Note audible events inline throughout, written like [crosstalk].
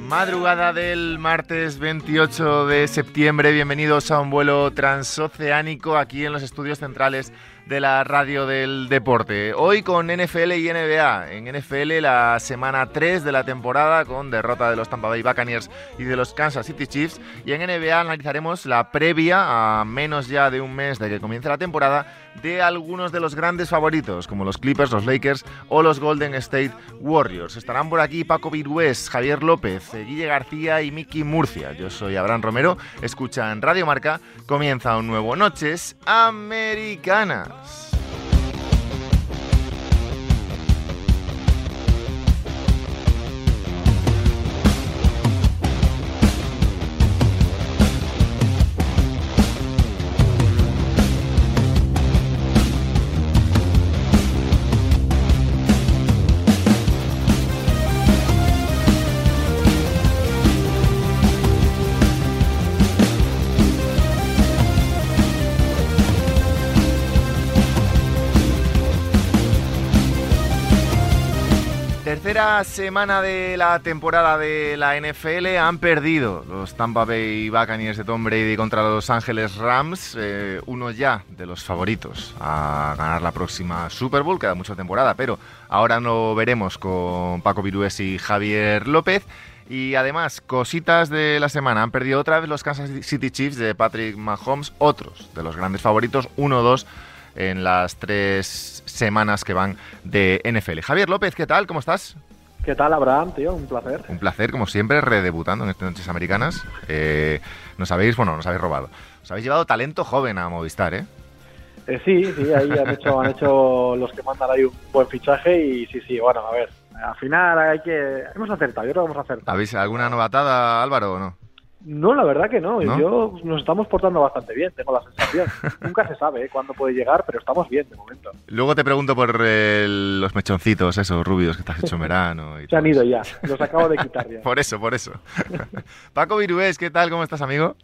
Madrugada del martes 28 de septiembre, bienvenidos a un vuelo transoceánico aquí en los estudios centrales de la radio del deporte. Hoy con NFL y NBA. En NFL la semana 3 de la temporada con derrota de los Tampa Bay Buccaneers y de los Kansas City Chiefs. Y en NBA analizaremos la previa a menos ya de un mes de que comience la temporada de algunos de los grandes favoritos como los Clippers, los Lakers o los Golden State Warriors. Estarán por aquí Paco Virués, Javier López, Guille García y Miki Murcia. Yo soy Abraham Romero. Escuchan Radio Marca. Comienza un nuevo Noches Americanas. Yes. Tercera semana de la temporada de la NFL han perdido los Tampa Bay Buccaneers de Tom Brady contra los Ángeles Rams, eh, uno ya de los favoritos a ganar la próxima Super Bowl, queda mucha temporada, pero ahora lo veremos con Paco Virués y Javier López. Y además, cositas de la semana. Han perdido otra vez los Kansas City Chiefs de Patrick Mahomes, otros de los grandes favoritos, 1-2 en las tres semanas que van de NFL. Javier López, ¿qué tal? ¿Cómo estás? ¿Qué tal, Abraham, tío? Un placer. Un placer, como siempre, redebutando en estas noches americanas. Eh, nos habéis, bueno, nos habéis robado. Os habéis llevado talento joven a Movistar, ¿eh? Eh, sí, sí, ahí han hecho, han hecho los que mandan ahí un buen fichaje y sí, sí, bueno, a ver, al final hay que... Hemos acertado, yo creo que hemos acertado. ¿Habéis alguna novatada, Álvaro, o no? No, la verdad que no, ¿No? yo nos estamos portando bastante bien, tengo la sensación. [laughs] Nunca se sabe ¿eh? cuándo puede llegar, pero estamos bien de momento. Luego te pregunto por eh, los mechoncitos, esos rubios que te has hecho en verano. Y [laughs] Se han ido ya, los acabo de quitar ya. [laughs] Por eso, por eso. Paco Virués, ¿qué tal? ¿Cómo estás, amigo?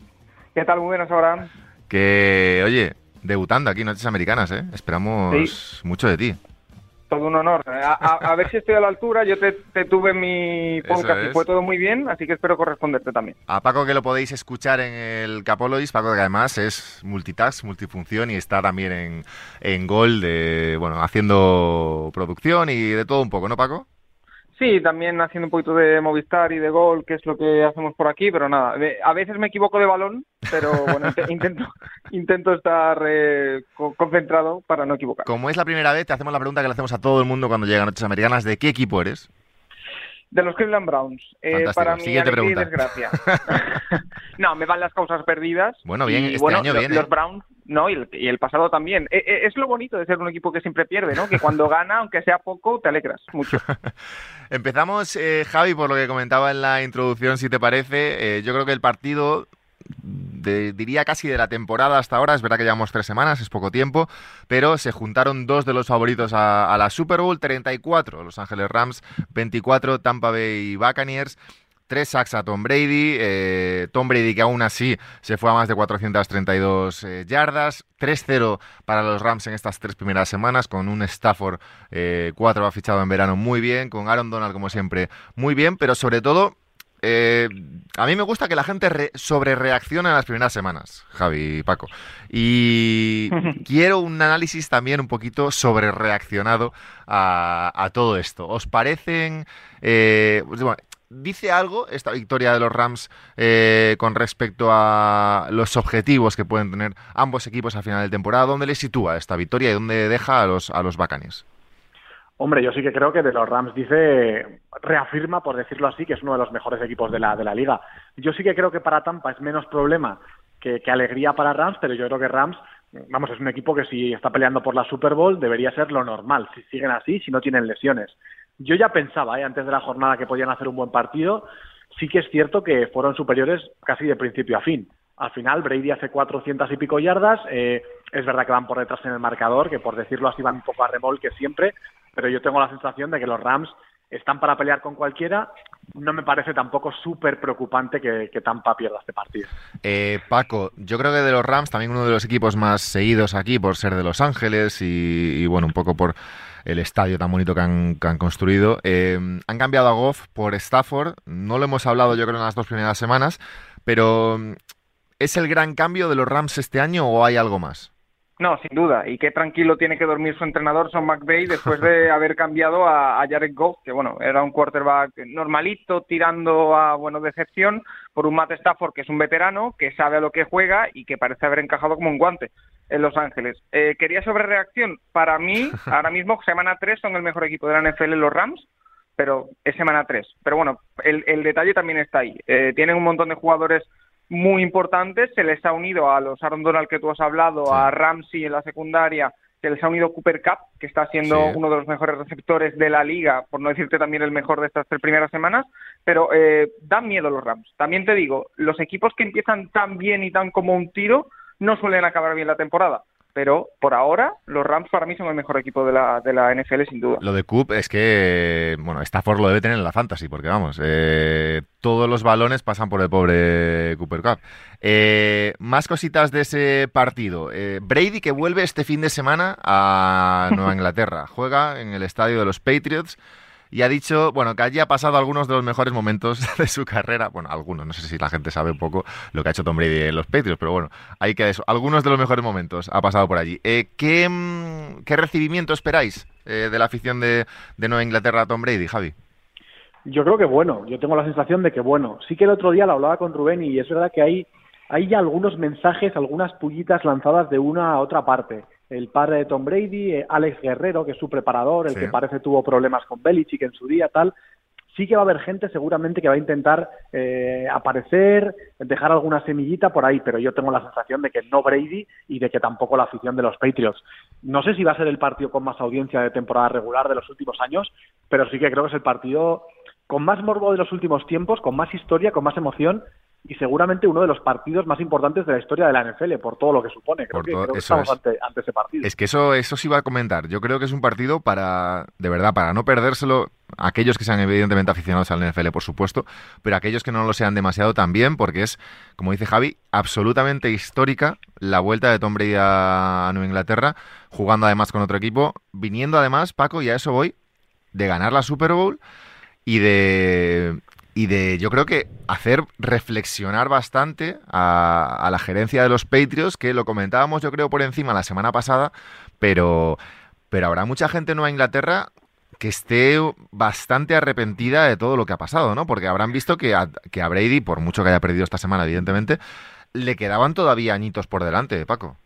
¿Qué tal? Muy buenas, Abraham. Que, oye, debutando aquí en Noches Americanas, ¿eh? Esperamos mucho de ti. Todo un honor. A, a- a ver si estoy a la altura. Yo te, te tuve en mi podcast y fue todo muy bien, así que espero corresponderte también. A Paco que lo podéis escuchar en el Capolois, Paco que además es multitask, multifunción y está también en, en Gol, de, bueno, haciendo producción y de todo un poco, ¿no, Paco? Sí, también haciendo un poquito de Movistar y de gol, que es lo que hacemos por aquí, pero nada. A veces me equivoco de balón, pero bueno, [laughs] inte- intento, intento estar eh, co- concentrado para no equivocar. Como es la primera vez, te hacemos la pregunta que le hacemos a todo el mundo cuando llega Noches Americanas, ¿de qué equipo eres? De los Cleveland Browns. Eh, para pregunta. desgracia. [laughs] [laughs] no, me van las causas perdidas. Bueno, bien, y, este bueno, año lo- bien, ¿eh? Los Browns, no, y el, y el pasado también. Eh, eh, es lo bonito de ser un equipo que siempre pierde, ¿no? Que cuando [laughs] gana, aunque sea poco, te alegras mucho. Empezamos, eh, Javi, por lo que comentaba en la introducción, si te parece. Eh, yo creo que el partido, diría casi de la temporada hasta ahora, es verdad que llevamos tres semanas, es poco tiempo, pero se juntaron dos de los favoritos a, la Super Bowl, 34 Los Ángeles Rams, 24 Tampa Bay Buccaneers. Tres sacks a Tom Brady, eh, Tom Brady que aún así se fue a más de 432 eh, yardas, 3-0 para los Rams en estas tres primeras semanas, con un Stafford eh, 4 ha fichado en verano muy bien, con Aaron Donald como siempre muy bien, pero sobre todo eh, a mí me gusta que la gente re sobre reaccione en las primeras semanas, Javi y Paco. Y [laughs] quiero un análisis también un poquito sobre reaccionado a, a todo esto. ¿Os parecen... eh, pues, bueno, ¿Dice algo esta victoria de los Rams eh, con respecto a los objetivos que pueden tener ambos equipos al final de temporada? ¿Dónde le sitúa esta victoria y dónde deja a los, a los Buccaneers? Hombre, yo sí que creo que de los Rams dice, reafirma, por decirlo así, que es uno de los mejores equipos de la, de la liga. Yo sí que creo que para Tampa es menos problema que, alegría para Rams, pero yo creo que Rams, vamos, es un equipo que si está peleando por la Super Bowl debería ser lo normal, si siguen así, si no tienen lesiones. Yo ya pensaba, ¿eh? antes de la jornada, que podían hacer un buen partido. Sí que es cierto que fueron superiores casi de principio a fin. Al final, Brady hace 400 y pico yardas. Eh, es verdad que van por detrás en el marcador, que por decirlo así van un poco a remolque siempre, pero yo tengo la sensación de que los Rams están para pelear con cualquiera. No me parece tampoco súper preocupante que, Tampa pierda este partido. Eh, Paco, yo creo que de los Rams, también uno de los equipos más seguidos aquí por ser de Los Ángeles y, bueno, un poco por el estadio tan bonito que han, construido. Eh, han cambiado a Goff por Stafford. No lo hemos hablado yo creo en las dos primeras semanas, pero ¿es el gran cambio de los Rams este año o hay algo más? No, sin duda. Y qué tranquilo tiene que dormir su entrenador, Son McVay, después de [laughs] haber cambiado a, Jared Goff, que bueno, era un quarterback normalito, tirando a, bueno, decepción, por un Matt Stafford, que es un veterano, que sabe a lo que juega y que parece haber encajado como un guante en Los Ángeles. Eh, quería sobre reacción. Para mí, [laughs] ahora mismo, semana 3 son el mejor equipo de la NFL los Rams, pero es semana 3. Pero bueno, el, detalle también está ahí. Eh, tienen un montón de jugadores muy importantes. Se les ha unido a los Aaron Donald que tú has hablado, a Ramsey en la secundaria, se les ha unido Cooper Cup, que está siendo uno de los mejores receptores de la liga, por no decirte también el mejor de estas tres primeras semanas, pero eh, dan miedo los Rams. También te digo, los equipos que empiezan tan bien y tan como un tiro no suelen acabar bien la temporada pero por ahora los Rams para mí son el mejor equipo de la, de la NFL sin duda. Lo de Coop es que, bueno, Stafford lo debe tener en la fantasy, porque vamos, eh, todos los balones pasan por el pobre Cooper Cup. Eh, más cositas de ese partido. Eh, Brady que vuelve este fin de semana a Nueva [laughs] Inglaterra, juega en el estadio de los Patriots y ha dicho, bueno, que allí ha pasado algunos de los mejores momentos [laughs] de su carrera. Bueno, algunos, no sé si la gente sabe un poco lo que ha hecho Tom Brady en los Patriots, pero bueno, hay que eso. Algunos de los mejores momentos ha pasado por allí. Eh, ¿qué, mm, ¿qué, recibimiento esperáis eh, de la afición de, de Nueva Inglaterra a Tom Brady, Javi? Yo creo que bueno, yo tengo la sensación de que bueno. Sí que el otro día lo hablaba con Rubén y es verdad que hay, hay ya algunos mensajes, algunas pullitas lanzadas de una a otra parte el padre de Tom Brady, eh, Alex Guerrero, que es su preparador, el que parece tuvo problemas con Belichick en su día, tal. Sí que va a haber gente seguramente que va a intentar eh, aparecer, dejar alguna semillita por ahí, pero yo tengo la sensación de que no Brady y de que tampoco la afición de los Patriots. No sé si va a ser el partido con más audiencia de temporada regular de los últimos años, pero sí que creo que es el partido con más morbo de los últimos tiempos, con más historia, con más emoción y seguramente uno de los partidos más importantes de la historia de la NFL, por todo lo que supone. Creo, que, estamos ante, ese partido. Es que eso, eso sí iba a comentar. Yo creo que es un partido para, de verdad, para no perdérselo, aquellos que sean evidentemente aficionados al NFL, por supuesto, pero aquellos que no lo sean demasiado también, porque es, como dice Javi, absolutamente histórica la vuelta de Tom Brady a Nueva Inglaterra, jugando además con otro equipo, viniendo además, Paco, y a eso voy, de ganar la Super Bowl y de y de, yo creo que hacer reflexionar bastante a, la gerencia de los Patriots, que lo comentábamos yo creo por encima la semana pasada, pero, pero habrá mucha gente en Nueva Inglaterra que esté bastante arrepentida de todo lo que ha pasado, ¿no? Porque habrán visto que a, que a Brady, por mucho que haya perdido esta semana, evidentemente, le quedaban todavía añitos por delante, Paco.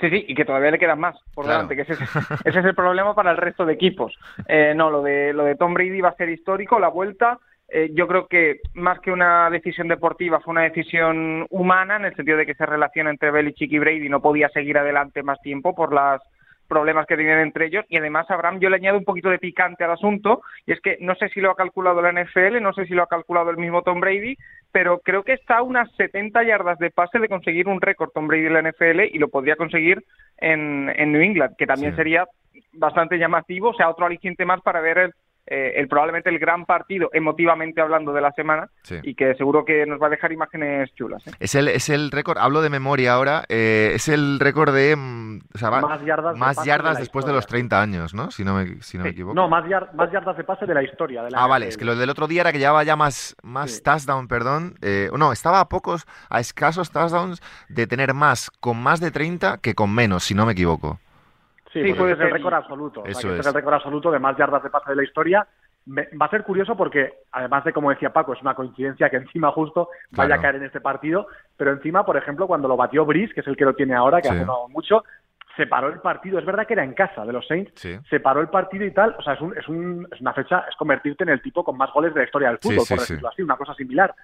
Sí, sí, y que todavía le quedan más por delante, que ese es, ese es, el problema para el resto de equipos. Eh, no, lo de, lo de Tom Brady va a ser histórico, la vuelta, eh, yo creo que más que una decisión deportiva fue una decisión humana en el sentido de que esa relación entre Belichick y Brady no podía seguir adelante más tiempo por los problemas que tenían entre ellos. Y además Abraham yo le añado un poquito de picante al asunto y es que no sé si lo ha calculado la NFL, no sé si lo ha calculado el mismo Tom Brady, pero creo que está a unas 70 yardas de pase de conseguir un récord Tom Brady en la NFL y lo podría conseguir en, New England, que también sería bastante llamativo, o sea, otro aliciente más para ver el, eh, el probablemente el gran partido emotivamente hablando de la semana y que seguro que nos va a dejar imágenes chulas. ¿eh? Es el es el récord, hablo de memoria ahora, eh, es el récord de mm, más yardas, más yardas después de los 30 años, ¿no? Si no me, si no me equivoco. No, más, más yardas de pase de la historia. De ah, vale, es que lo del otro día era que llevaba ya más, más touchdown, perdón. no, estaba a pocos, a escasos touchdowns de tener más con más de 30 que con menos, si no me equivoco. Sí, puede ser el récord absoluto. Eso es. el récord absoluto de más yardas de pase de la historia. va a ser curioso porque, además de, como decía Paco, es una coincidencia que [laughs] encima justo vaya a caer en este partido, pero encima, por ejemplo, cuando lo batió Brice, que es el que lo tiene ahora, que ha jugado mucho, se paró el partido. Es verdad que era en casa de los Saints, se paró el partido y tal. O sea, es, un, es, un, es, una fecha, es convertirte en el tipo con más goles de la historia del fútbol, por decirlo así, una cosa similar.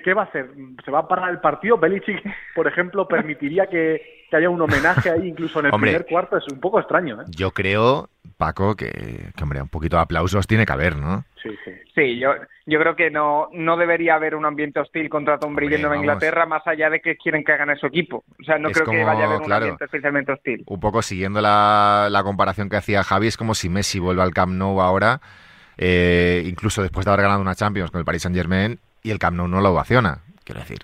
¿Qué, va a hacer? ¿Se va a parar el partido? Belichick, por ejemplo, permitiría que, haya un homenaje ahí incluso en el primer cuarto. Es un poco extraño. ¿eh? Yo creo, Paco, que, hombre, un poquito de aplausos tiene que haber, ¿no? Sí, sí. Sí, yo, yo creo que no, no debería haber un ambiente hostil contra Tom Brady en Inglaterra, más allá de que quieren que hagan su equipo. O sea, no creo que vaya a haber un ambiente especialmente hostil. Un poco siguiendo la, la comparación que hacía Javi, es como si Messi vuelve al Camp Nou ahora, eh, incluso después de haber ganado una Champions con el Paris Saint Germain, y el Camp Nou no lo ovaciona. Quiero decir,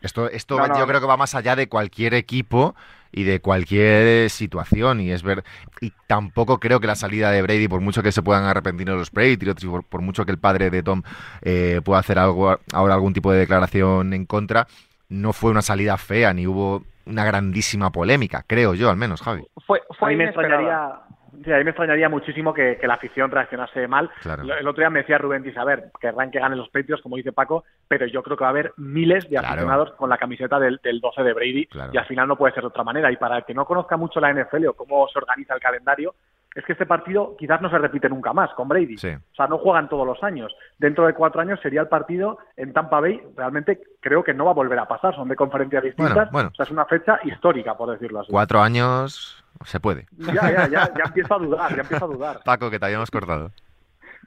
esto, esto yo creo que va más allá de cualquier equipo y de cualquier situación y es ver y tampoco creo que la salida de Brady por mucho que se puedan arrepentir los Brady por, por mucho que el padre de Tom eh, pueda hacer algo ahora algún tipo de declaración en contra no fue una salida fea ni hubo una grandísima polémica creo yo al menos Javi. Fue, fue a me extrañaría Sí, a mí me extrañaría muchísimo que, la afición reaccionase mal. El otro día me decía Rubén dice, a ver, querrán que ganen los Patriots, como dice Paco, pero yo creo que va a haber miles de aficionados con la camiseta del, 12 de Brady y al final no puede ser de otra manera. Y para el que no conozca mucho la NFL o cómo se organiza el calendario, es que este partido quizás no se repite nunca más con Brady. O sea, no juegan todos los años. Dentro de cuatro años sería el partido en Tampa Bay. Realmente creo que no va a volver a pasar. Son de conferencias distintas. O sea, es una fecha histórica, por decirlo así. Cuatro años se puede. Ya, ya, ya, ya [laughs] empiezo a dudar, ya empiezo a dudar. Paco, que te habíamos cortado.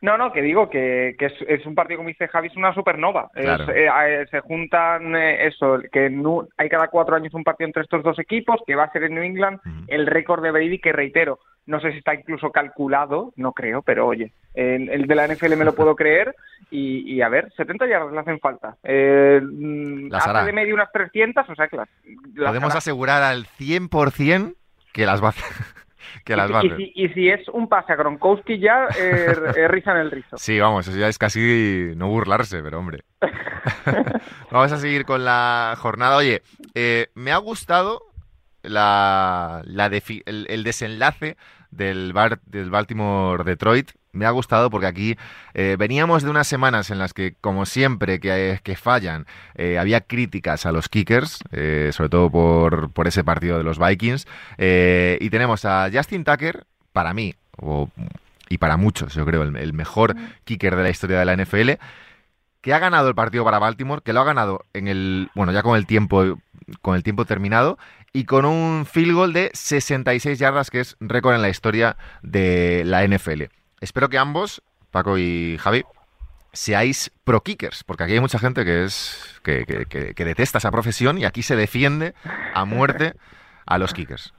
No, no, que digo que, que es, un partido, como dice Javi, es una supernova. Eh, eh, se juntan eh, eso, que hay cada cuatro años un partido entre estos dos equipos, que va a ser en New England, el récord de Brady, que reitero, no sé si está incluso calculado, no creo, pero oye, el, de la NFL me lo puedo [laughs] creer. Y, a ver, 70 yardas le hacen falta. Eh, hace de medio unas 300, o sea, que Podemos asegurar al 100% que las va a hacer. [laughs] que las y, si, es un pase a Gronkowski ya, eh, [laughs] eh, rizan el rizo. Sí, vamos, eso ya es casi no burlarse, pero hombre. vamos a seguir con la jornada. Oye, eh, me ha gustado la, el, desenlace del, bar, del Baltimore Detroit me ha gustado porque aquí eh, veníamos de unas semanas en las que, como siempre que, que fallan, eh, había críticas a los kickers, eh, sobre todo por, por, ese partido de los Vikings. y tenemos a Justin Tucker, para mí, y para muchos, yo creo, el, mejor kicker de la historia de la NFL, que ha ganado el partido para Baltimore, que lo ha ganado en el, bueno, ya con el tiempo, con el tiempo terminado, y con un field goal de 66 yardas, que es récord en la historia de la NFL. Espero que ambos, Paco y Javi, seáis pro kickers, porque aquí hay mucha gente que es que, que, detesta esa profesión y aquí se defiende a muerte a los kickers.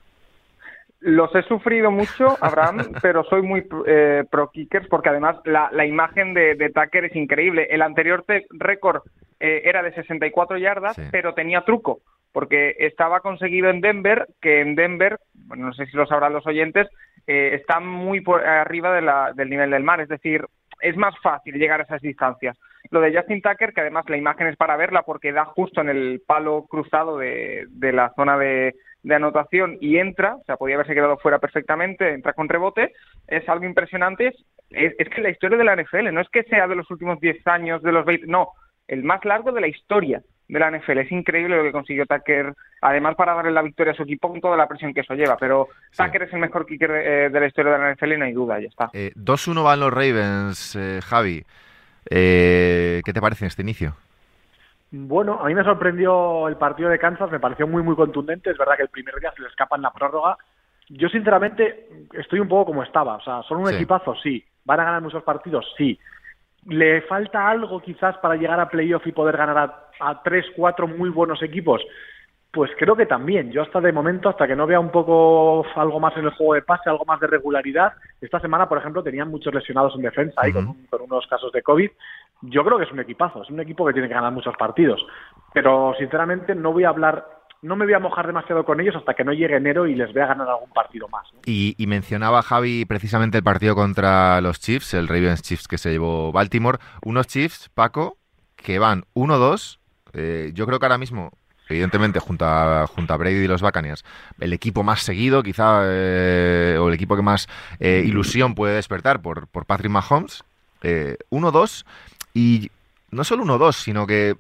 Los he sufrido mucho, Abraham, [laughs] pero soy muy eh, pro kickers porque además la, la imagen de, de, Tucker es increíble. El anterior récord eh, era de 64 yardas, pero tenía truco porque estaba conseguido en Denver, que en Denver, bueno, no sé si lo sabrán los oyentes, eh, está muy por arriba del nivel del mar, es decir, es más fácil llegar a esas distancias. Lo de Justin Tucker, que además la imagen es para verla porque da justo en el palo cruzado de, la zona de, anotación y entra, o sea, podía haberse quedado fuera perfectamente, entra con rebote, es algo impresionante. Es, es que la historia de la NFL no es que sea de los últimos 10 años, de los 20, no, el más largo de la historia de la NFL. Es increíble lo que consiguió Tucker, además para darle la victoria a su equipo con toda la presión que eso lleva. Pero Tucker es el mejor kicker eh, de, la historia de la NFL y no hay duda, ya está. Eh, 2-1 van los Ravens, eh, Javi. Eh, ¿Qué te parece este inicio? Bueno, a mí me sorprendió el partido de Kansas, me pareció muy, muy contundente. Es verdad que el primer día se le escapa en la prórroga. Yo, sinceramente, estoy un poco como estaba. O sea, ¿son un equipazo? Sí. ¿Van a ganar muchos partidos? Sí ¿Le falta algo quizás para llegar a playoff y poder ganar a, tres, cuatro muy buenos equipos? Pues creo que también. Yo hasta de momento, hasta que no vea un poco algo más en el juego de pase, algo más de regularidad, esta semana, por ejemplo, tenían muchos lesionados en defensa con, con, unos casos de COVID. Yo creo que es un equipazo, es un equipo que tiene que ganar muchos partidos. Pero sinceramente no voy a hablar no me voy a mojar demasiado con ellos hasta que no llegue enero y les vea ganar algún partido más. Y, mencionaba Javi precisamente el partido contra los Chiefs, el Ravens Chiefs que se llevó Baltimore. Unos Chiefs, Paco, que van 1-2. Eh, yo creo que ahora mismo, evidentemente, junto a, junto a Brady y los Buccaneers, el equipo más seguido, quizá, eh, o el equipo que más eh, ilusión puede despertar por, por Patrick Mahomes. 1-2. y no solo 1-2, sino que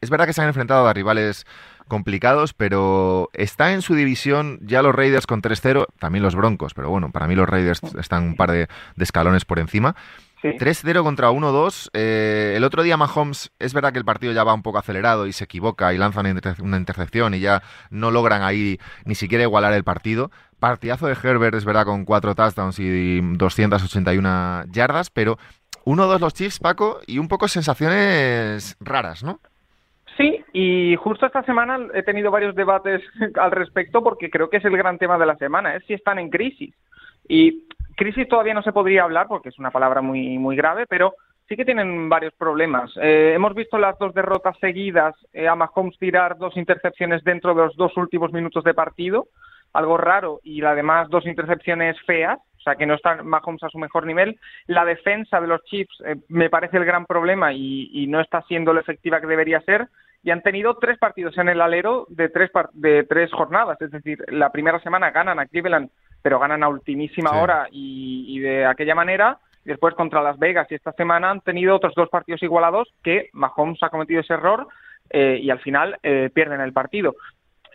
es verdad que se han enfrentado a rivales complicados, pero está en su división ya los Raiders con 3-0, también los Broncos, pero bueno, para mí los Raiders están un par de, escalones por encima. 3-0 contra 1-2. Eh, el otro día Mahomes, es verdad que el partido ya va un poco acelerado y se equivoca y lanza una intercepción y ya no logran ahí ni siquiera igualar el partido. Partidazo de Herbert, es verdad, con cuatro touchdowns y 281 yardas, pero 1-2 los Chiefs, Paco, y un poco sensaciones raras, ¿no? Sí, y justo esta semana he tenido varios debates [laughs] al respecto porque creo que es el gran tema de la semana, es si están en crisis. Y crisis todavía no se podría hablar porque es una palabra muy, muy grave, pero sí que tienen varios problemas. Eh, hemos visto las dos derrotas seguidas, eh, a Mahomes tirar dos intercepciones dentro de los dos últimos minutos de partido, algo raro, y además dos intercepciones feas, o sea que no está Mahomes a su mejor nivel. La defensa de los Chiefs eh, me parece el gran problema y, no está siendo lo efectiva que debería ser y han tenido tres partidos en el alero de tres, de tres jornadas. Es decir, la primera semana ganan a Cleveland, pero ganan a ultimísima hora y, de aquella manera. Después contra Las Vegas y esta semana han tenido otros dos partidos igualados que Mahomes ha cometido ese error eh, y al final eh, pierden el partido.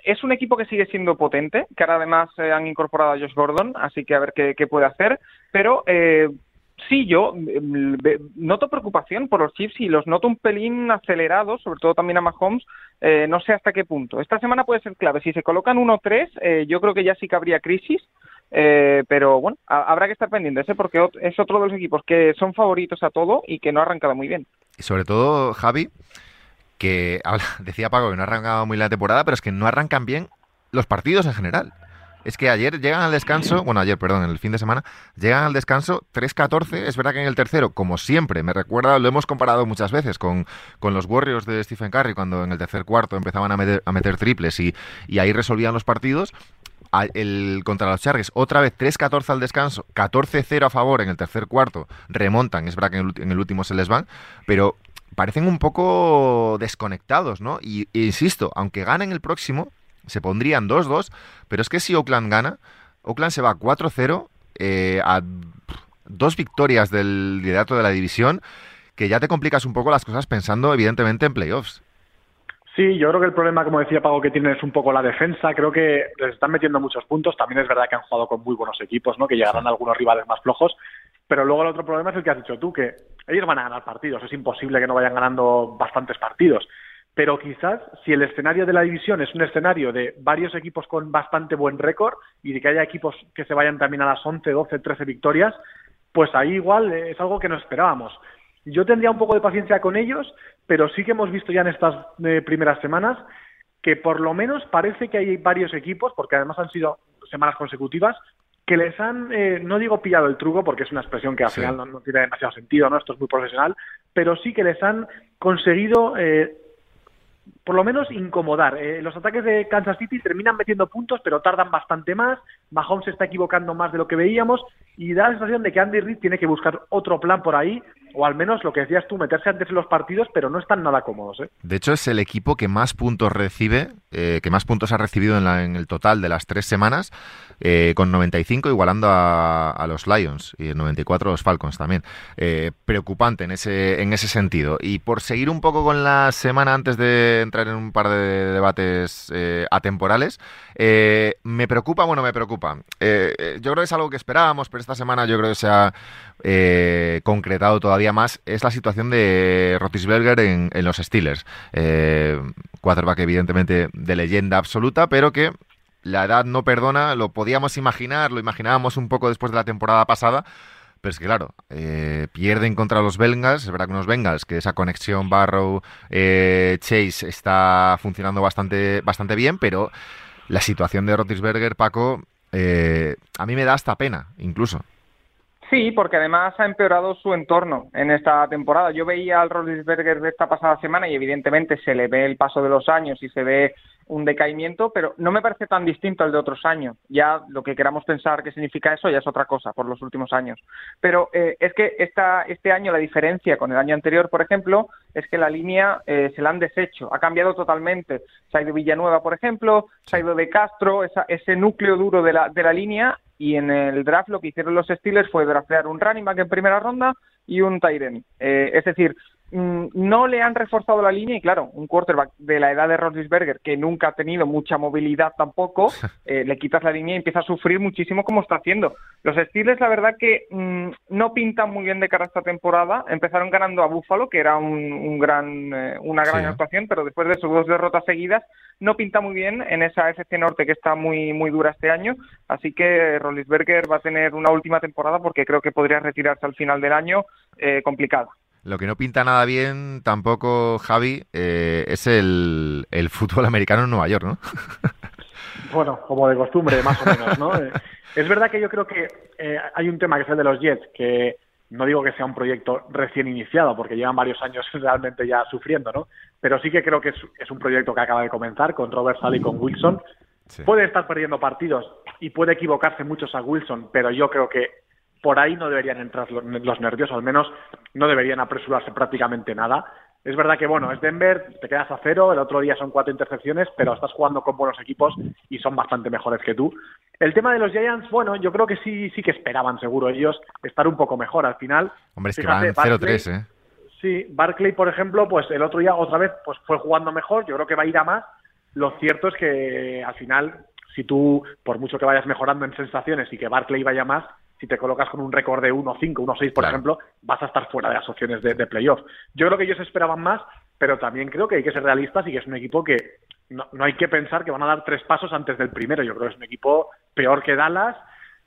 Es un equipo que sigue siendo potente, que ahora además eh, han incorporado a Josh Gordon, así que a ver qué, qué puede hacer, pero Sí, yo mm, noto preocupación por los Chiefs y los noto un pelín acelerados, sobre todo también a Mahomes, eh, no sé hasta qué punto. Esta semana puede ser clave. Si se colocan 1-3, eh, yo creo que ya sí que habría crisis, eh, pero bueno, habrá que estar pendientes, ¿eh? porque es otro de los equipos que son favoritos a todo y que no ha arrancado muy bien. Y sobre todo, Javi, que [laughs] decía Paco que no ha arrancado muy la temporada, pero es que no arrancan bien los partidos en general es que ayer llegan al descanso, bueno, ayer, perdón, el fin de semana, llegan al descanso 3-14. Es verdad que en el tercero, como siempre, me recuerda, lo hemos comparado muchas veces con, con los Warriors de Stephen Curry, cuando en el tercer cuarto empezaban a meter, triples y, y ahí resolvían los partidos. El, contra los Chargers, otra vez 3-14 al descanso, 14-0 a favor en el tercer cuarto, remontan, es verdad que en el, último se les van, pero parecen un poco desconectados, ¿no? Y, insisto, aunque ganen el próximo, se pondrían 2-2, pero es que si Oakland gana, Oakland se va 4-0 eh, a dos victorias del liderato de la división, que ya te complicas un poco las cosas pensando evidentemente en playoffs. Sí, yo creo que el problema, como decía Pago, que tiene es un poco la defensa. Creo que les están metiendo muchos puntos. También es verdad que han jugado con muy buenos equipos, ¿no? Que llegarán algunos rivales más flojos. Pero luego el otro problema es el que has dicho tú, que ellos van a ganar partidos. Es imposible que no vayan ganando bastantes partidos pero quizás si el escenario de la división es un escenario de varios equipos con bastante buen récord y de que haya equipos que se vayan también a las 11, 12, 13 victorias, pues ahí igual es algo que no esperábamos. Yo tendría un poco de paciencia con ellos, pero sí que hemos visto ya en estas eh, primeras semanas que por lo menos parece que hay varios equipos, porque además han sido semanas consecutivas, que les han, eh, no digo pillado el truco, porque es una expresión que al final no, tiene demasiado sentido, ¿no? Esto es muy profesional, pero sí que les han conseguido eh, por lo menos incomodar. Eh, los ataques de Kansas City terminan metiendo puntos, pero tardan bastante más. Mahomes se está equivocando más de lo que veíamos y da la sensación de que Andy Reid tiene que buscar otro plan por ahí, o al menos lo que decías tú, meterse antes en los partidos, pero no están nada cómodos. ¿eh? De hecho, es el equipo que más puntos recibe, eh, que más puntos ha recibido en, el total de las tres semanas, eh, con 95 igualando a, los Lions y 94 los Falcons también. Eh, preocupante en ese, en ese sentido. Y por seguir un poco con la semana antes de entrar en un par de debates atemporales, me preocupa, bueno, me preocupa. yo creo que es algo que esperábamos, pero esta semana yo creo que se ha concretado todavía más. Es la situación de Rotisberger en, en los Steelers. quarterback evidentemente de leyenda absoluta, pero que la edad no perdona, lo podíamos imaginar, lo imaginábamos un poco después de la temporada pasada, pero es que claro, eh, pierden contra los Bengals, es verdad que unos Bengals, que esa conexión Barrow-Chase está funcionando bastante, bastante bien, pero la situación de Rotisberger, Paco, eh, a mí me da hasta pena, incluso. Sí, porque además ha empeorado su entorno en esta temporada. Yo veía al Rotisberger de esta pasada semana y evidentemente se le ve el paso de los años y se ve un decaimiento, pero no me parece tan distinto al de otros años. Ya lo que queramos pensar que significa eso ya es otra cosa por los últimos años. Pero eh, es que esta, este año la diferencia con el año anterior, por ejemplo, es que la línea eh, se la han deshecho, ha cambiado totalmente. Se ha ido Villanueva, por ejemplo, se ha ido de Castro, ese núcleo duro de la, de la línea y en el draft lo que hicieron los Steelers fue draftear un running back en primera ronda y un Tyren. Eh, es decir, Mm, no le han reforzado la línea y claro, un quarterback de la edad de Roethlisberger que nunca ha tenido mucha movilidad tampoco, [laughs] eh, le quitas la línea y empieza a sufrir muchísimo como está haciendo. Los Steelers la verdad que mm, no pintan muy bien de cara a esta temporada, empezaron ganando a Buffalo que era un, gran, eh, una gran actuación, pero después de sus dos derrotas seguidas no pinta muy bien en esa FC Norte que está muy muy dura este año, así que Roethlisberger va a tener una última temporada porque creo que podría retirarse al final del año eh, complicada. Lo que no pinta nada bien tampoco, Javi, eh, es el, fútbol americano en Nueva York, ¿no? [laughs] bueno, como de costumbre, más o menos, ¿no? Eh, [laughs] es verdad que yo creo que eh, hay un tema que es el de los Jets, que no digo que sea un proyecto recién iniciado, porque llevan varios años [laughs] realmente ya sufriendo, ¿no? Pero sí que creo que es, un proyecto que acaba de comenzar con Robert Sally y con Wilson. Puede estar perdiendo partidos y puede equivocarse muchos a Wilson, pero yo creo que por ahí no deberían entrar los, nervios, al menos no deberían apresurarse prácticamente nada. Es verdad que, bueno, es Denver, te quedas a cero, el otro día son cuatro intercepciones, pero estás jugando con buenos equipos y son bastante mejores que tú. El tema de los Giants, bueno, yo creo que sí, sí que esperaban seguro ellos estar un poco mejor al final. Hombre, es que van 0-3, ¿eh? Sí, Barclay, por ejemplo, pues el otro día otra vez pues fue jugando mejor, yo creo que va a ir a más. Lo cierto es que al final, si tú, por mucho que vayas mejorando en sensaciones y que Barclay vaya más, si te colocas con un récord de 1-5, 1-6, por ejemplo, vas a estar fuera de las opciones de, de playoff. Yo creo que ellos esperaban más, pero también creo que hay que ser realistas y que es un equipo que no, hay que pensar que van a dar tres pasos antes del primero. Yo creo que es un equipo peor que Dallas,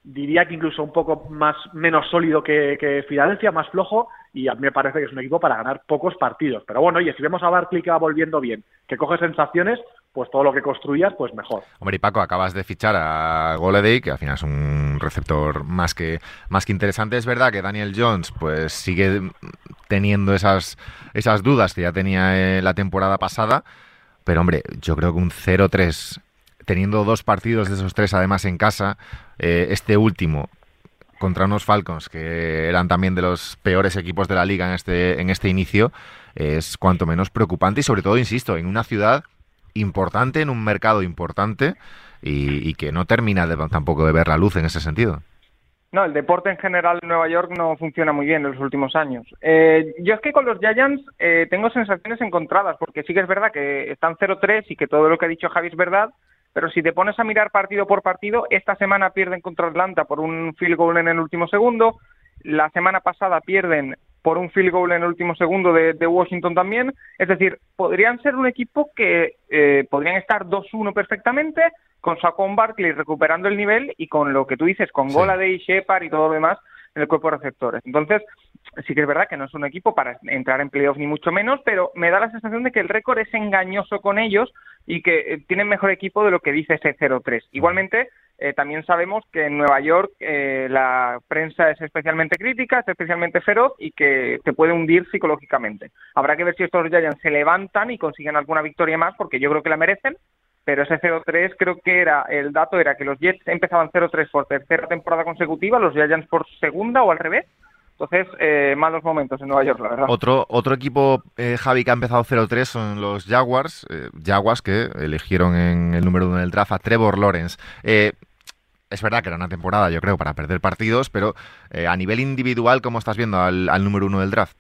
diría que incluso un poco más menos sólido que, que, Filadelfia, más flojo, y a mí me parece que es un equipo para ganar pocos partidos. Pero bueno, oye, si vemos a Barkley que va volviendo bien, que coge sensaciones, pues todo lo que construyas, pues mejor. Hombre, y Paco, acabas de fichar a Goleday, que al final es un receptor más que, más que interesante. Es verdad que Daniel Jones, pues sigue teniendo esas, esas dudas que ya tenía eh, la temporada pasada, pero hombre, yo creo que un 0-3, teniendo dos partidos de esos tres además en casa, eh, este último contra unos Falcons que eran también de los peores equipos de la liga en este, en este inicio, es cuanto menos preocupante y sobre todo, insisto, en una ciudad importante en un mercado importante y, que no termina de, tampoco de ver la luz en ese sentido. No, el deporte en general en Nueva York no funciona muy bien en los últimos años. Eh, yo es que con los Giants eh, tengo sensaciones encontradas, porque sí que es verdad que están 0-3 y que todo lo que ha dicho Javi es verdad, pero si te pones a mirar partido por partido, esta semana pierden contra Atlanta por un field goal en el último segundo, la semana pasada pierden por un field goal en el último segundo de, Washington también. Es decir, podrían ser un equipo que eh, podrían estar 2-1 perfectamente, con Saquon Barkley recuperando el nivel y con lo que tú dices, con sí. Goladay, Shepard y todo lo demás en el cuerpo de receptores. Entonces, sí que es verdad que no es un equipo para entrar en playoff ni mucho menos, pero me da la sensación de que el récord es engañoso con ellos y que eh, tienen mejor equipo de lo que dice ese 0-3. Igualmente, eh, también sabemos que en Nueva York eh, la prensa es especialmente crítica, es especialmente feroz y que te puede hundir psicológicamente. Habrá que ver si estos Giants se levantan y consiguen alguna victoria más, porque yo creo que la merecen, pero ese 0-3 creo que era, el dato era que los Jets empezaban 0-3 por tercera temporada consecutiva, los Giants por segunda o al revés, entonces, eh, malos momentos en Nueva York, la verdad. Otro, otro equipo, eh, Javi, que ha empezado 0-3 son los Jaguars. Eh, Jaguars que eligieron en el número uno del draft a Trevor Lawrence. Eh, es verdad que era una temporada, yo creo, para perder partidos, pero a nivel individual, ¿cómo estás viendo al, número uno del draft?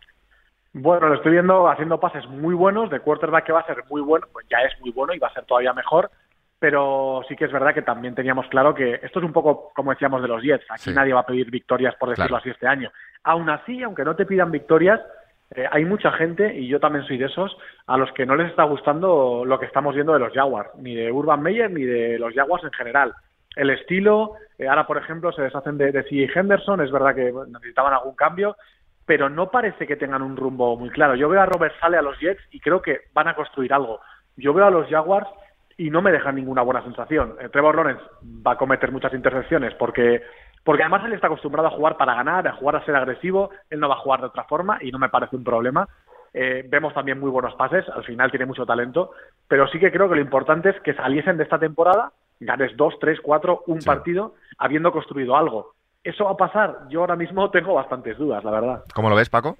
Bueno, lo estoy viendo haciendo pases muy buenos, de quarterback que va a ser muy bueno, pues ya es muy bueno y va a ser todavía mejor pero sí que es verdad que también teníamos claro que esto es un poco como decíamos de los Jets, aquí nadie va a pedir victorias por decirlo así este año. Aún así, aunque no te pidan victorias, eh, hay mucha gente, y yo también soy de esos, a los que no les está gustando lo que estamos viendo de los Jaguars, ni de Urban Meyer ni de los Jaguars en general. El estilo, eh, ahora por ejemplo se deshacen de, de C. Henderson, es verdad que necesitaban algún cambio, pero no parece que tengan un rumbo muy claro. Yo veo a Robert Sale a los Jets y creo que van a construir algo. Yo veo a los Jaguars y no me deja ninguna buena sensación. Eh, Trevor Lawrence va a cometer muchas intercepciones porque porque además él está acostumbrado a jugar para ganar, a jugar a ser agresivo, él no va a jugar de otra forma y no me parece un problema. Eh, vemos también muy buenos pases, al final tiene mucho talento, pero sí que creo que lo importante es que saliesen de esta temporada, ganes dos, tres, cuatro, un partido, habiendo construido algo. ¿Eso va a pasar? Yo ahora mismo [laughs] tengo bastantes dudas, la verdad. ¿Cómo lo ves, Paco?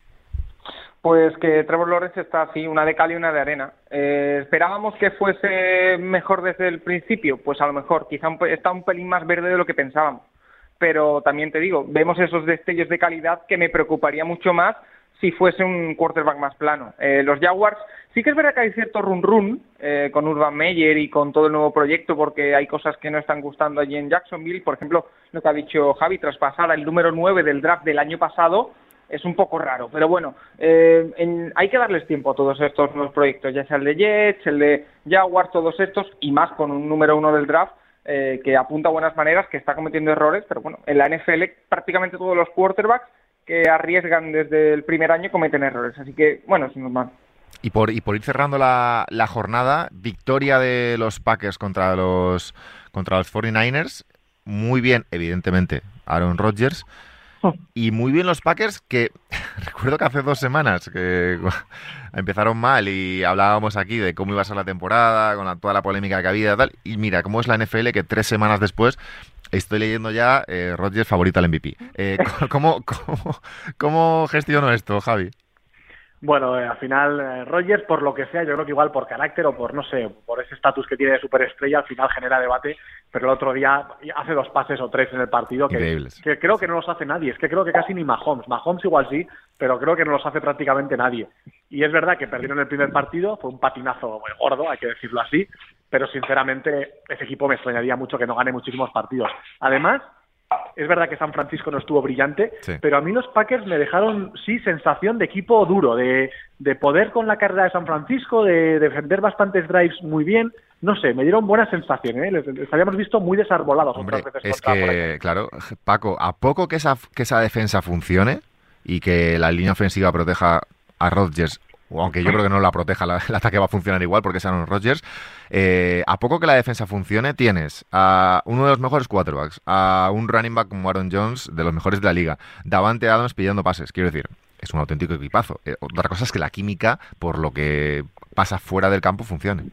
Pues que Trevor Lawrence está así, una de cal y una de arena. Eh, ¿Esperábamos que fuese mejor desde el principio? Pues a lo mejor, quizá está un pelín más verde de lo que pensábamos. pero también te digo, vemos esos destellos de calidad que me preocuparía mucho más si fuese un quarterback más plano. Eh, los Jaguars, sí que es verdad que hay cierto run run eh, con Urban Meyer y con todo el nuevo proyecto porque hay cosas que no están gustando allí en Jacksonville. Por ejemplo, lo que ha dicho Javi, traspasar el número 9 del draft del año pasado es un poco raro. Pero bueno, eh, hay que darles tiempo a todos estos nuevos proyectos, ya sea el de Jets, el de Jaguars, todos estos, y más con un número uno del draft. que apunta a buenas maneras, que está cometiendo errores, pero bueno, en la NFL prácticamente todos los quarterbacks que arriesgan desde el primer año cometen errores. Así que, bueno, es normal. Y por, y por ir cerrando la, la jornada, victoria de los Packers contra los, contra los 49ers. Muy bien, evidentemente, Aaron Rodgers. Y muy bien los Packers que [laughs] recuerdo que hace dos semanas que [laughs] empezaron mal y hablábamos aquí de cómo iba a ser la temporada, con toda la polémica que había y tal. Y mira, cómo es la NFL que tres semanas después Estoy leyendo ya eh, Rodgers favorito al MVP. Eh, [laughs] ¿cómo, cómo, cómo, gestiono esto, Javi? Bueno, eh, al final eh, Rodgers, por lo que sea, yo creo que igual por carácter o por, no sé, por ese estatus que tiene de superestrella, al final genera debate, pero el otro día hace dos pases o tres en el partido que, que, creo que no los hace nadie. Es que creo que casi ni Mahomes. Mahomes igual sí, pero creo que no los hace prácticamente nadie. Y es verdad que perdieron el primer partido, fue un patinazo muy gordo, hay que decirlo así, pero sinceramente ese equipo me extrañaría mucho que no gane muchísimos partidos. Además, es verdad que San Francisco no estuvo brillante, pero a mí los Packers me dejaron, sí, sensación de equipo duro, de, de poder con la carrera de San Francisco, de, defender bastantes drives muy bien. No sé, me dieron buenas sensaciones, ¿eh? les, habíamos visto muy desarbolados Hombre, Es que, claro, Paco, a poco que esa, que esa defensa funcione y que la línea ofensiva proteja a Rodgers aunque yo creo que no la proteja, el [laughs] ataque va a funcionar igual porque es Aaron Rodgers. Eh, a poco que la defensa funcione, tienes a uno de los mejores quarterbacks, a un running back como Aaron Jones, de los mejores de la liga, Davante Adams pidiendo pases. Quiero decir, es un auténtico equipazo. Eh, otra cosa es que la química, por lo que pasa fuera del campo, funcione.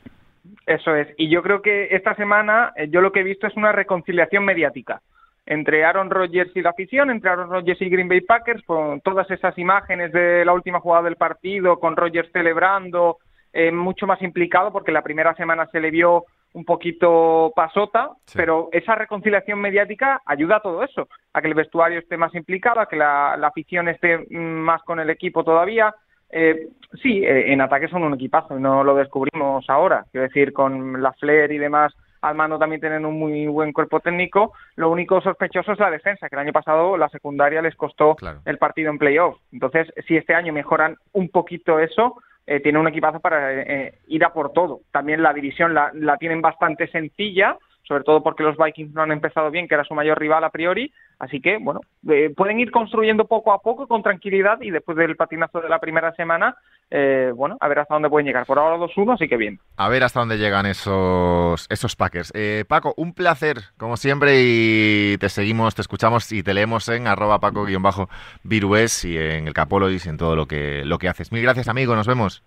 Eso es. Y yo creo que esta semana eh, yo lo que he visto es una reconciliación mediática entre Aaron Rodgers y la afición, entre Aaron Rodgers y Green Bay Packers, con todas esas imágenes de la última jugada del partido, con Rodgers celebrando, eh, mucho más implicado, porque la primera semana se le vio un poquito pasota, pero esa reconciliación mediática ayuda a todo eso, a que el vestuario esté más implicado, a que la, afición esté mm, más con el equipo todavía. Eh, sí, eh, en ataque son un equipazo, no lo descubrimos ahora, quiero decir, con la Flair y demás al mando también tienen un muy buen cuerpo técnico. Lo único sospechoso es la defensa, que el año pasado la secundaria les costó el partido en playoff. Entonces, si este año mejoran un poquito eso, eh, tienen un equipazo para eh, ir a por todo. También la división la, la tienen bastante sencilla, sobre todo porque los Vikings no han empezado bien, que era su mayor rival a priori. Así que, bueno, eh, pueden ir construyendo poco a poco con tranquilidad y después del patinazo de la primera semana, eh, bueno, a ver hasta dónde pueden llegar. Por ahora 2-1, así que bien. A ver hasta dónde llegan esos, esos Packers. Eh, Paco, un placer, como siempre, y te seguimos, te escuchamos y te leemos en arroba paco-virués y en el Capolois y en todo lo que, lo que haces. Mil gracias, amigo, nos vemos.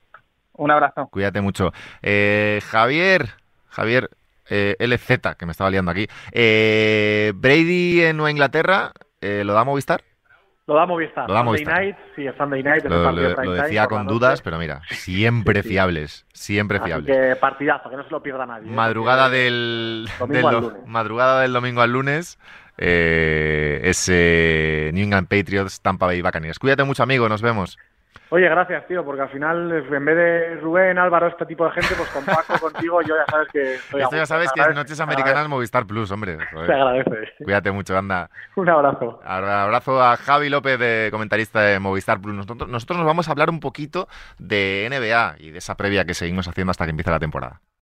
Un abrazo. Cuídate mucho. Javier, Javier, eh, LZ, que me estaba liando aquí. Eh, Brady en Nueva Inglaterra, eh, ¿lo da Movistar? Lo da Movistar. Lo da Movistar. Night, sí, Sunday Night. Lo, lo, decía con dudas, pero mira, siempre fiables, siempre fiables. Que partidazo, que no se lo pierda nadie. Madrugada del, madrugada del domingo al lunes. ese New England Patriots, Tampa Bay Buccaneers. Cuídate mucho, amigo, nos vemos. Oye, gracias, tío, porque al final, en vez de Rubén, Álvaro, este tipo de gente, pues con Paco, [laughs] contigo, yo ya sabes que estoy Esto ya sabes que es Noches Americanas Movistar Plus, hombre. Se agradece. Cuídate mucho, anda. Un abrazo. Abrazo a Javi López, de comentarista de Movistar Plus. Nosotros, nosotros nos vamos a hablar un poquito de NBA y de esa previa que seguimos haciendo hasta que empiece la temporada.